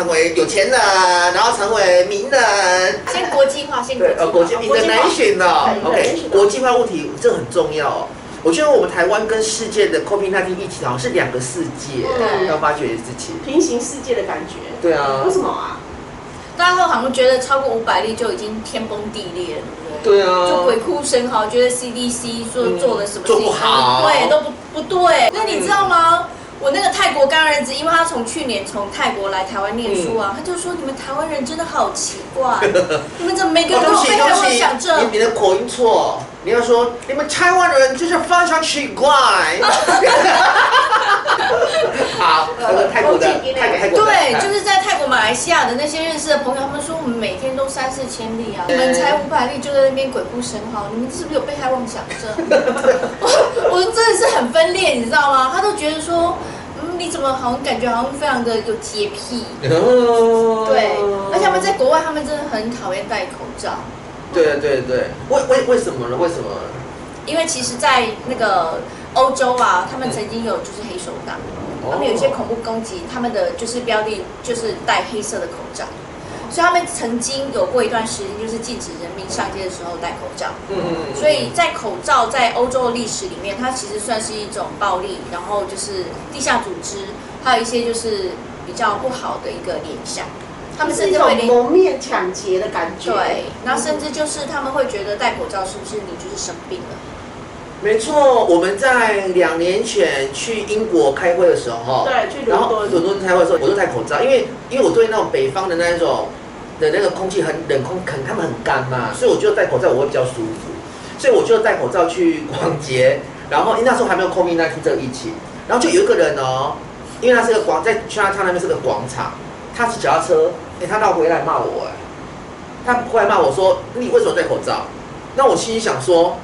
成为有钱人，然后成为名人。先国际化，先国对，呃，际化。国际 international 哦对 OK，国际化问题这很重要哦。我觉得我们台湾跟世界的 COVID-19 疫情好像是两个世界，对要发掘自己。平行世界的感觉。对啊为，什么啊？大家都好像觉得超过五百例就已经天崩地裂了，对不对？对啊，就鬼哭神嚎，觉得 CDC 说嗯做了什么事做不好对，都不不对。那你知道吗？我那个泰国干儿子，因为他从去年从泰国来台湾念书啊，他就说你们台湾人真的好奇怪，你们怎么每个哦对不起，人都有被害对不起妄想，症你？你的口音错，你要说你们台湾人就是非常奇怪。好，那个泰国的对，就是在泰国、马来西亚的那些认识的朋友，他们说我们每天都三四千里啊，你们才五百里就在那边鬼哭神嚎，你们是不是有被害妄想症？我我真的是很分裂，你知道吗？他都觉得说，嗯，你怎么好像感觉好像非常的有洁癖？哦对，而且他们在国外，他们真的很讨厌戴口罩，对对对，为为为什么呢？为什么？因为其实，在那个欧洲啊，他们曾经有就是黑手党，他们有一些恐怖攻击，他们的就是标的就是戴黑色的口罩，所以他们曾经有过一段时间就是禁止人民上街的时候戴口罩。嗯嗯嗯所以在口罩在欧洲的历史里面，它其实算是一种暴力，然后就是地下组织，还有一些就是比较不好的一个联想。他们是一种甚至会连蒙面抢劫的感觉。对，然后甚至就是他们会觉得戴口罩是不是你就是生病了？没错，我们在两年前去英国开会的时候，对去伦敦伦敦开会的时候，我都戴口罩，因为因为我对那种北方的那一种的那个空气很冷空，可能他们很干嘛，所以我就戴口罩我会比较舒服，所以我就戴口罩去逛街，然后因为那时候还没有 COVID 1 9这个疫情，然后就有一个人哦，因为他是个广在去他他那边是个广场，他是脚踏车，哎、他倒回来骂我哎，他回来骂我说你为什么戴口罩？那我心里想说。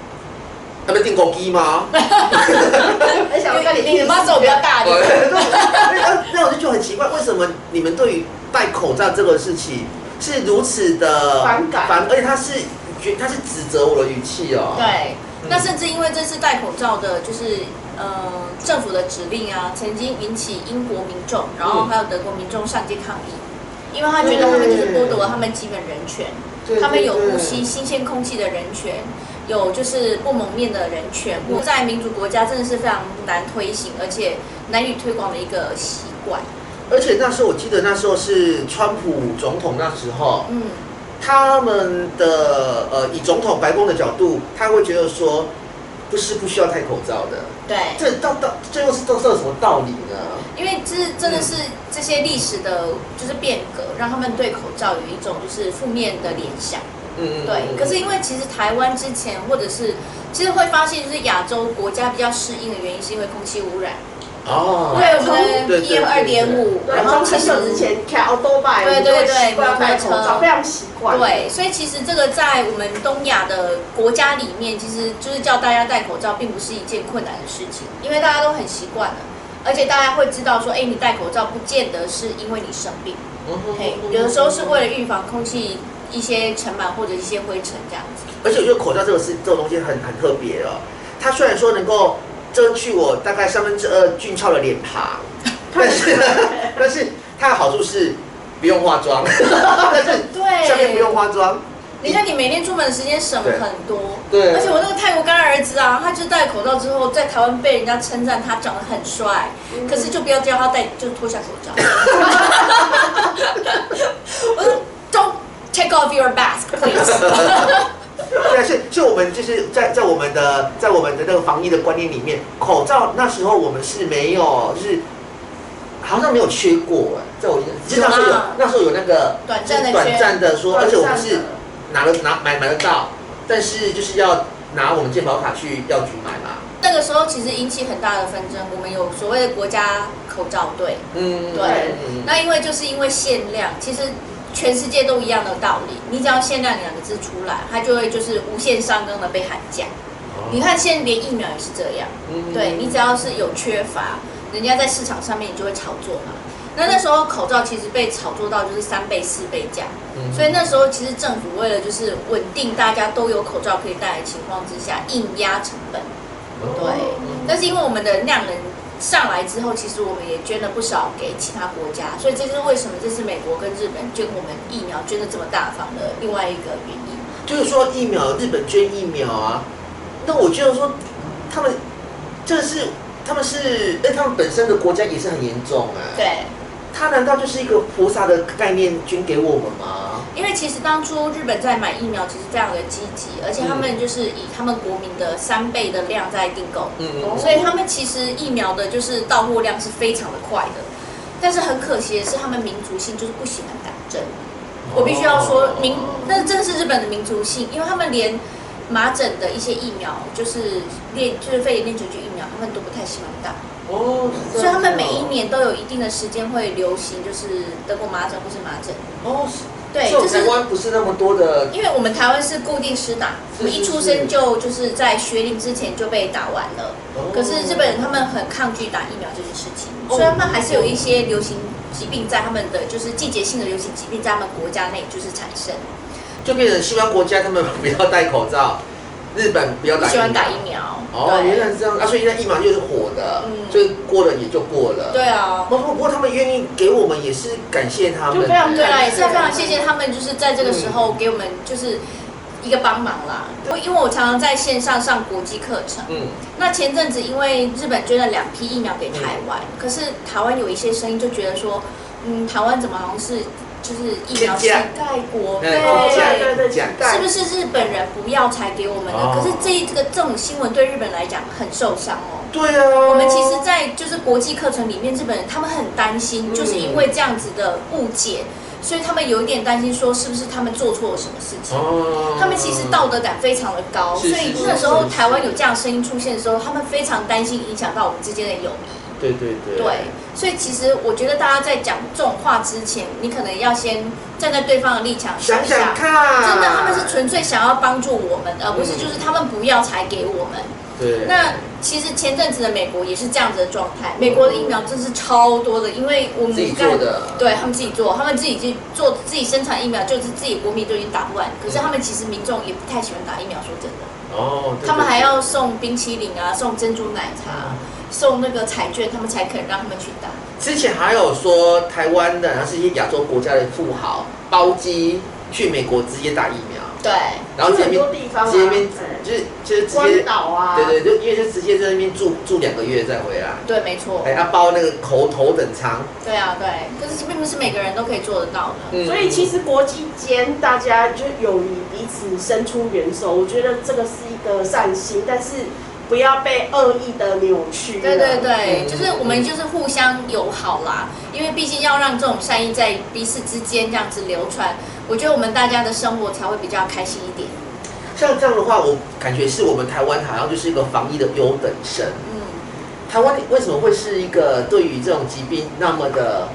他们订狗机吗？很想要跟你你的 muscle 比较大，对对不对。那 那我就觉得很奇怪，为什么你们对于戴口罩这个事情是如此的反感？反，而且他是觉他是指责我的语气哦。对，嗯。那甚至因为这次戴口罩的，就是呃政府的指令啊，曾经引起英国民众，然后还有德国民众上街抗议，因为他觉得他们就是剥夺了他们基本人权，对。他们有呼吸新鲜空气的人权。有就是不蒙面的人权，在民主国家真的是非常难推行，而且难以推广的一个习惯。而且那时候我记得那时候是川普总统那时候，嗯，他们的呃以总统白宫的角度，他会觉得说不是不需要戴口罩的，对，这到到这又是这是有什么道理呢？因为这真的是这些历史的，就是变革，让他们对口罩有一种就是负面的联想。嗯对，可是因为其实台湾之前或者是其实会发现，就是亚洲国家比较适应的原因，是因为空气污染。哦，对，我们 PM 二点五，然后很久之前开多拜，对对对习惯戴口罩，摩托车非常习惯。对，所以其实这个在我们东亚的国家里面，其实就是叫大家戴口罩，并不是一件困难的事情，因为大家都很习惯了，而且大家会知道说，哎，你戴口罩不见得是因为你生病，嘿，有的时候是为了预防空气一些尘螨或者一些灰尘这样子。而且我觉得口罩这个是这种东西很很特别哦。它虽然说能够遮去我大概三分之二俊俏的脸庞，但是 但是它的好处是不用化妆，但是对，下面不用化妆。你看，你每天出门的时间省很多。对而且我那个泰国干儿子啊，他就戴口罩之后，在台湾被人家称赞他长得很帅，嗯可是就不要叫他戴，就脱下口罩。我说 take off your mask, please。对啊，是是我们就是在在我们的在我们的那个防疫的观念里面，口罩那时候我们是没有，就是好像没有缺过哎，在我其实那时候有那时候有那个短暂的缺。短暂的说，而且我们是拿了拿买买得到，但是就是要拿我们健保卡去药局买嘛。那个时候其实引起很大的纷争，我们有所谓的国家口罩队，嗯，对。嗯那因为就是因为限量，其实全世界都一样的道理，你只要限量两个字出来，它就会就是无限上纲的被喊价。你看现在连疫苗也是这样，嗯对你只要是有缺乏，人家在市场上面你就会炒作嘛。那那时候口罩其实被炒作到就是三倍四倍价，嗯所以那时候其实政府为了就是稳定大家都有口罩可以戴的情况之下，硬压成本。对，但是因为我们的量能上来之后，其实我们也捐了不少给其他国家，所以这是为什么这次美国跟日本捐我们疫苗捐的这么大方的另外一个原因。就是说疫苗，日本捐疫苗啊，那我觉得说他们这是他们是，哎，他们本身的国家也是很严重哎、对，他难道就是一个菩萨的概念捐给我们吗？因为其实当初日本在买疫苗其实非常的积极，而且他们就是以他们国民的三倍的量在订购，嗯所以他们其实疫苗的就是到货量是非常的快的。但是很可惜的是，他们民族性就是不喜欢打针。我必须要说民，那真的是日本的民族性，因为他们连麻疹的一些疫苗，就是链就是肺炎链球菌疫苗，他们都不太喜欢打。哦，所以他们每一年都有一定的时间会流行，就是德国麻疹或是麻疹。哦，是对，就是台湾不是那么多的因为我们台湾是固定施打，我们一出生就就是在学龄之前就被打完了。哦。可是日本人他们很抗拒打疫苗这件事情，哦。所以他们还是有一些流行疾病在他们的就是季节性的流行疾病在他们国家内就是产生，就变成西方国家他们不要戴口罩，日本不要打不喜欢打疫苗。哦，原来是这样。啊，所以那疫苗就是火的，嗯。所以过了也就过了。对啊。不过不过他们愿意给我们也是感谢他们，就非常对啊，也是非常谢谢他们，就是在这个时候给我们就是一个帮忙啦。因为我常常在线上上国际课程，嗯，那前阵子因为日本捐了两批疫苗给台湾，可是台湾有一些声音就觉得说，嗯，台湾怎么好像是就是疫苗乞欠价丐国，哎对。对对对是不是日本人不要才给我们的？哦可是这一这个这种新闻对日本来讲很受伤哦。对啊，我们其实，在就是国际课程里面，日本人他们很担心，嗯就是因为这样子的误解，所以他们有一点担心，说是不是他们做错了什么事情。哦他们其实道德感非常的高，是所以是那时候是是台湾有这样声音出现的时候，他们非常担心影响到我们之间的友谊。对对对。对，所以其实我觉得大家在讲这种话之前，你可能要先站在对方的立场想想看，真的他们是纯粹想要帮助我们，而不是就是他们不要才给我们。对，那其实前阵子的美国也是这样子的状态，美国的疫苗真是超多的，因为我们自己做的。对他们自己做，他们自己去做自己生产疫苗，就是自己国民都已经打不完，可是他们其实民众也不太喜欢打疫苗，说真的，哦，对他们还要送冰淇淋啊，送珍珠奶茶，送那个彩券，他们才肯让他们去打。之前还有说台湾的，然后是一些亚洲国家的富豪包机去美国直接打疫苗，对，然后很多地方啊直接那边对。就是就是直关接，岛啊，对对，就因为就直接在那边住住两个月再回来，对，没错。哎，，他包那个头头等舱，对啊，对，可是并不是每个人都可以做得到的。嗯。所以其实国际间大家就友谊彼此伸出援手，我觉得这个是一个善心，但是不要被恶意的扭曲了。对对对，嗯就是我们就是互相友好啦，因为毕竟要让这种善意在彼此之间这样子流传，我觉得我们大家的生活才会比较开心一点。像这样的话，我感觉是我们台湾好像就是一个防疫的优等生。嗯，台湾为什么会是一个对于这种疾病那么的，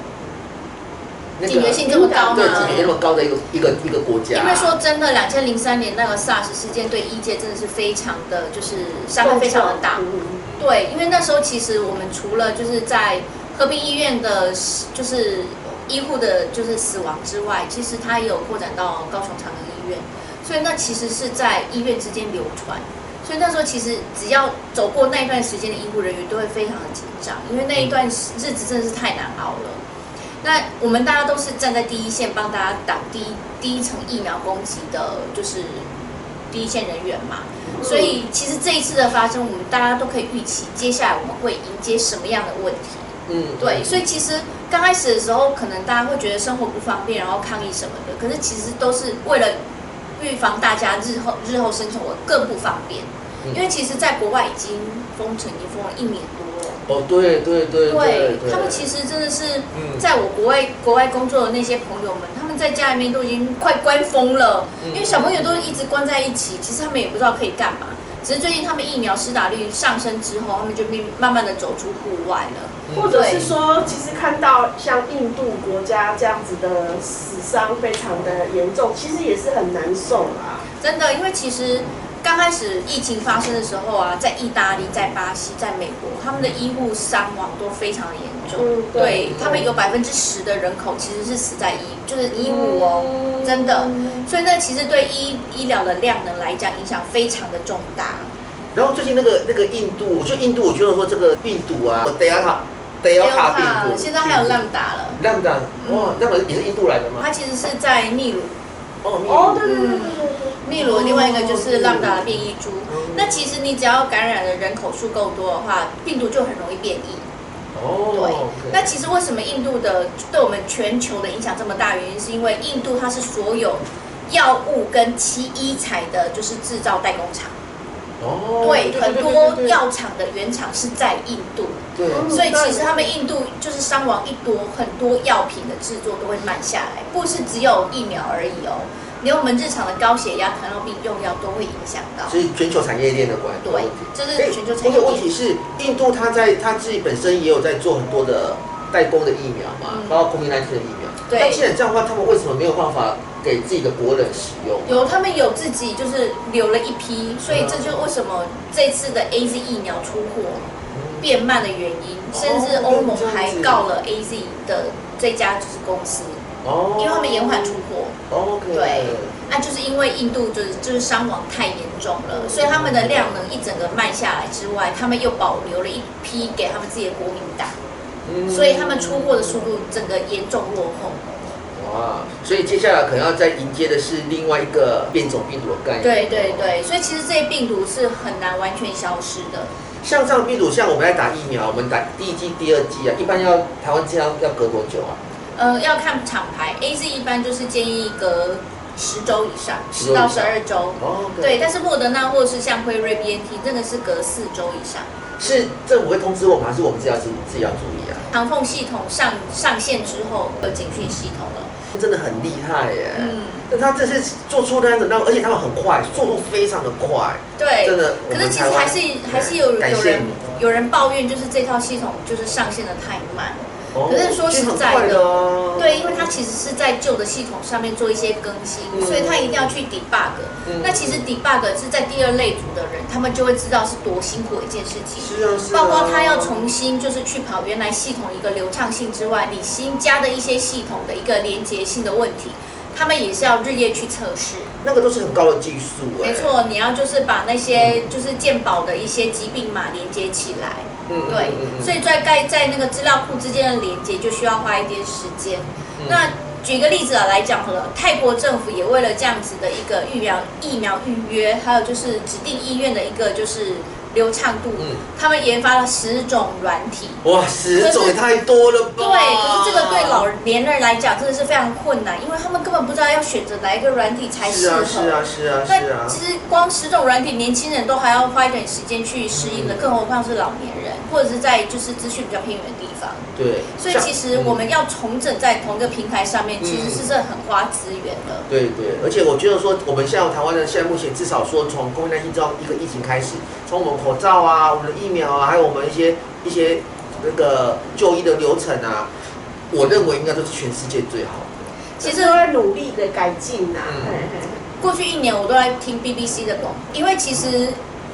那警觉性这么高对？警觉性那么高的一个一个一个国家？因为说真的，两千零三年那个 SARS 事件对医界真的是非常的，就是伤害非常的大。嗯对，因为那时候其实我们除了就是在和平医院的，就是医护的，就是死亡之外，其实它也有扩展到高雄长庚医院，所以那其实是在医院之间流传。所以那时候其实只要走过那一段时间的医护人员都会非常的紧张，因为那一段日子真的是太难熬了。那我们大家都是站在第一线帮大家挡第一第一层疫苗攻击的，就是第一线人员嘛。所以其实这一次的发生，我们大家都可以预期，接下来我们会迎接什么样的问题。嗯，对，所以其实刚开始的时候，可能大家会觉得生活不方便，然后抗议什么的，可是其实都是为了预防大家日后日后生存我更不方便。嗯因为其实在国外已经封城，已经封了一年。哦，对对对对他们其实真的是嗯在我国外国外工作的那些朋友们，他们在家里面都已经快关疯了，嗯因为小朋友都一直关在一起，其实他们也不知道可以干嘛。只是最近他们疫苗施打率上升之后，他们就慢慢慢的走出户外了。或者是说，其实看到像印度国家这样子的死伤非常的严重，其实也是很难受啊。真的，因为其实刚开始疫情发生的时候啊，在意大利、在巴西、在美国，他们的医护伤亡都非常的严重。嗯对对他们有百分之十的人口其实是死在医，就是医务哦，真的。所以那其实对医医疗的量能来讲，影响非常的重大。然后最近那个那个印度，我觉得印度，我觉得说这个病毒啊，Delta Delta 病毒，现在还有 Lambda 了。Lambda，哇，那个也是印度来的吗？它其实是在秘鲁，哦，哦，对对对对对对。秘鲁另外一个就是哦 Lambda 的变异株。那其实你只要感染的人口数够多的话，病毒就很容易变异。哦，对那其实为什么印度的对我们全球的影响这么大？原因是因为印度它是所有药物跟七医材的，就是制造代工厂。哦，对，很多，药厂的原厂是在印度，对所以其实他们印度就是伤亡一多，很多药品的制作都会慢下来，不是只有疫苗而已哦，连我们日常的高血压、糖尿病用药都会影响到。所以全球产业链的关对问题。这哎是全球产业链。个问题是，印度它在它自己本身也有在做很多的代工的疫苗嘛，嗯包括 COVID-19 的疫苗。对那既然这样的话，他们为什么没有办法给自己的国人使用？有他们有自己就是留了一批，所以这就为什么这次的 A Z 疫苗出货变慢的原因，甚至欧盟还告了 A Z 的这家就是公司，哦，因为他们延缓出货。OK，对，那就是因为印度就是就是伤亡太严重了，所以他们的量能一整个慢下来之外，他们又保留了一批给他们自己的国民党，嗯所以他们出货的速度整个严重落后。哇，所以接下来可能要再迎接的是另外一个变种病毒的概念。对对对，所以其实这些病毒是很难完全消失的。像这样病毒，像我们在打疫苗，我们打第一剂、第二剂啊，一般要台湾这样要隔多久啊？呃，要看厂牌，A Z 一般就是建议隔十周以上，10十到十二周。哦，对，但是莫德纳或是像辉瑞 B N T，这个是隔四周以上。是政府会通知我们，还是我们自己要自己自己要注意啊？长凤系统上上线之后，有警讯系统了。真的很厉害耶！嗯，那他这是做出那样子，那而且他们很快，速度非常的快，对。真的。可是其实还是还是有有人有人抱怨，就是这套系统就是上线的太慢。哦可是说实在的对，因为它其实是在旧的系统上面做一些更新，嗯所以它一定要去 debug。嗯那其实 debug 是在第二类组的人，他们就会知道是多辛苦一件事情。是啊是啊，包括他要重新就是去跑原来系统一个流畅性之外，你新加的一些系统的一个连接性的问题，他们也是要日夜去测试。那个都是很高的技术哎。没，错，你要就是把那些就是健保的一些疾病码连接起来。嗯对，所以在盖在那个资料库之间的连接就需要花一点时间。嗯那举个例子啊来讲好了，泰国政府也为了这样子的一个疫苗疫苗预约，还有就是指定医院的一个就是流畅度，嗯他们研发了十种软体。哇，十种也太多了吧？对，可是这个对老年人来讲真的是非常困难，因为他们根本不知道要选择哪一个软体才适合。是啊是啊是啊那是啊，其实光十种软体，年轻人都还要花一点时间去适应嗯的，更何况是老年人，或者是在就是资讯比较偏远的地方。对。所以其实我们要重整在同一个平台上面，嗯其实是这很花资源的。对对，而且我觉得说，我们现在台湾的现在目前至少说从 COVID-19 这样一个疫情开始，从我们口罩啊、我们的疫苗啊，还有我们一些一些那个就医的流程啊，我认为应该都是全世界最好的。其实都在努力的改进呐、过去一年我都在听 BBC 的广播，因为其实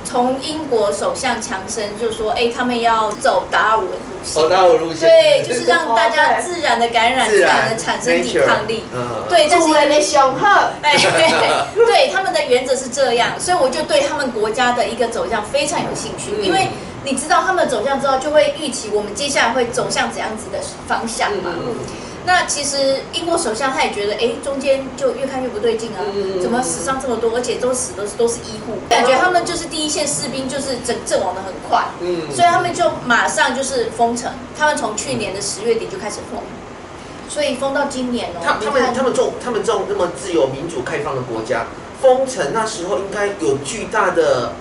从英国首相强生就说，哎，他们要走达尔文路线。走到我路线，对，就是让大家自然的感染，自然的产生抵抗力。嗯，对，但是主人的雄厚，哎，对，他们的原则是这样，所以我就对他们国家的一个走向非常有兴趣，嗯。因为你知道他们走向之后，就会预期我们接下来会走向怎样子的方向嘛。嗯嗯那其实英国首相他也觉得，哎，中间就越看越不对劲啊，嗯怎么死伤这么多，而且都死的都是医护，感觉他们就是第一线士兵，就是阵阵亡的很快，嗯所以他们就马上就是封城，他们从去年的十月底就开始封，所以封到今年哦。他他们他们这种他们这种那么自由民主开放的国家，封城那时候应该有巨大的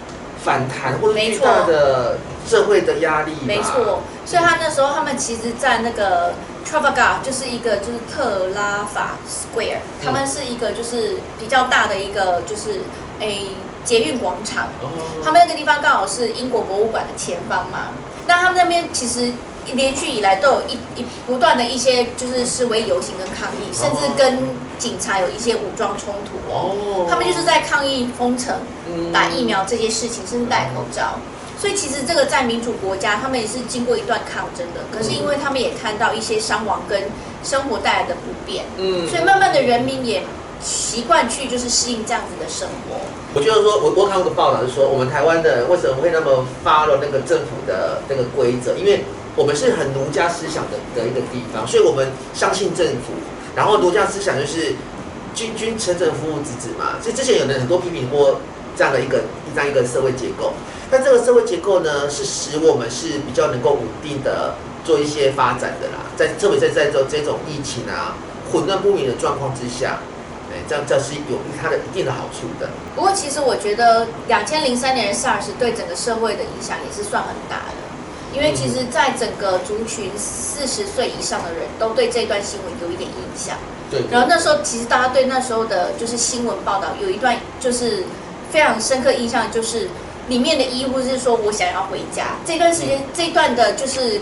反弹或者巨大的社会的压力吧。没错，所以他那时候他们其实，在那个 Trafalgar 就是一个就是特拉法 Square，他们是一个就是比较大的一个就是诶捷运广场，哦。他们那个地方刚好是英国博物馆的前方嘛。那他们那边其实连续以来都有一一不断的一些就是示威游行跟抗议，甚至跟警察有一些武装冲突哦。哦他们就是在抗议封城、嗯打疫苗这些事情，甚至戴口罩。所以其实这个在民主国家，他们也是经过一段抗争的。可是因为他们也看到一些伤亡跟生活带来的不便，嗯所以慢慢的人民也习惯去就是适应这样子的生活。我就是说，我我看过个报道是说，我们台湾的人为什么会那么 follow 那个政府的那个规则？因为我们是很儒家思想的的一个地方，所以我们相信政府。然后儒家思想就是君君臣臣父父子子嘛。所以之前有人很多批评过这样的一个这样一个社会结构。那这个社会结构呢，是使我们是比较能够稳定的做一些发展的啦。在特别在在这这种疫情啊混乱不明的状况之下，哎，这样这是有它的一定的好处的。不过其实我觉得两千零三年的 SARS 对整个社会的影响也是算很大的，因为其实在整个族群四十岁以上的人都对这段新闻有一点印象。对，然后那时候其实大家对那时候的就是新闻报道有一段就是非常深刻印象，就是里面的医护是说我想要回家。这段时间这段的就是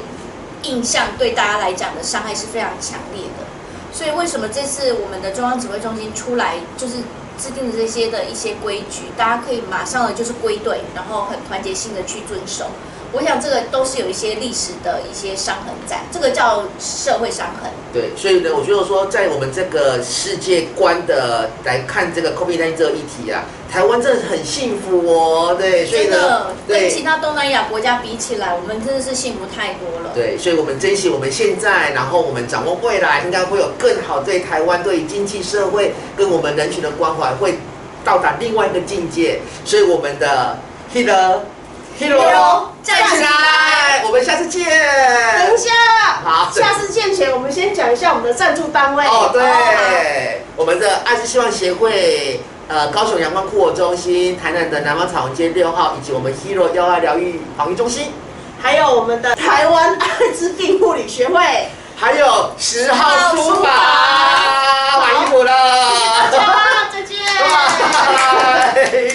印象对大家来讲的伤害是非常强烈的。所以为什么这次我们的中央指挥中心出来就是制定的这些的一些规矩，大家可以马上的就是归队，然后很团结性的去遵守。我想这个都是有一些历史的一些伤痕在，这个叫社会伤痕。对，所以呢，我觉得说，在我们这个世界观的来看这个 COVID-19 这个议题啊，台湾真的很幸福哦。对，所以呢跟其他东南亚国家比起来，我们真的是幸福太多了。对，所以我们珍惜我们现在，然后我们掌握未来，应该会有更好对台湾对经济社会跟我们人群的关怀，会到达另外一个境界。所以我们的 Hero Hero，站起来，我们下次见。等一下，好，下次见前，我们先讲一下我们的赞助单位。哦，对，我们的爱之希望协会，呃，高雄阳光酷我中心，台南的南方彩虹街六号，以及我们 Hero 幺二疗愈防疫中心，还有我们的台湾艾滋病护理学会，还有十号珠宝买衣服了，大家再见。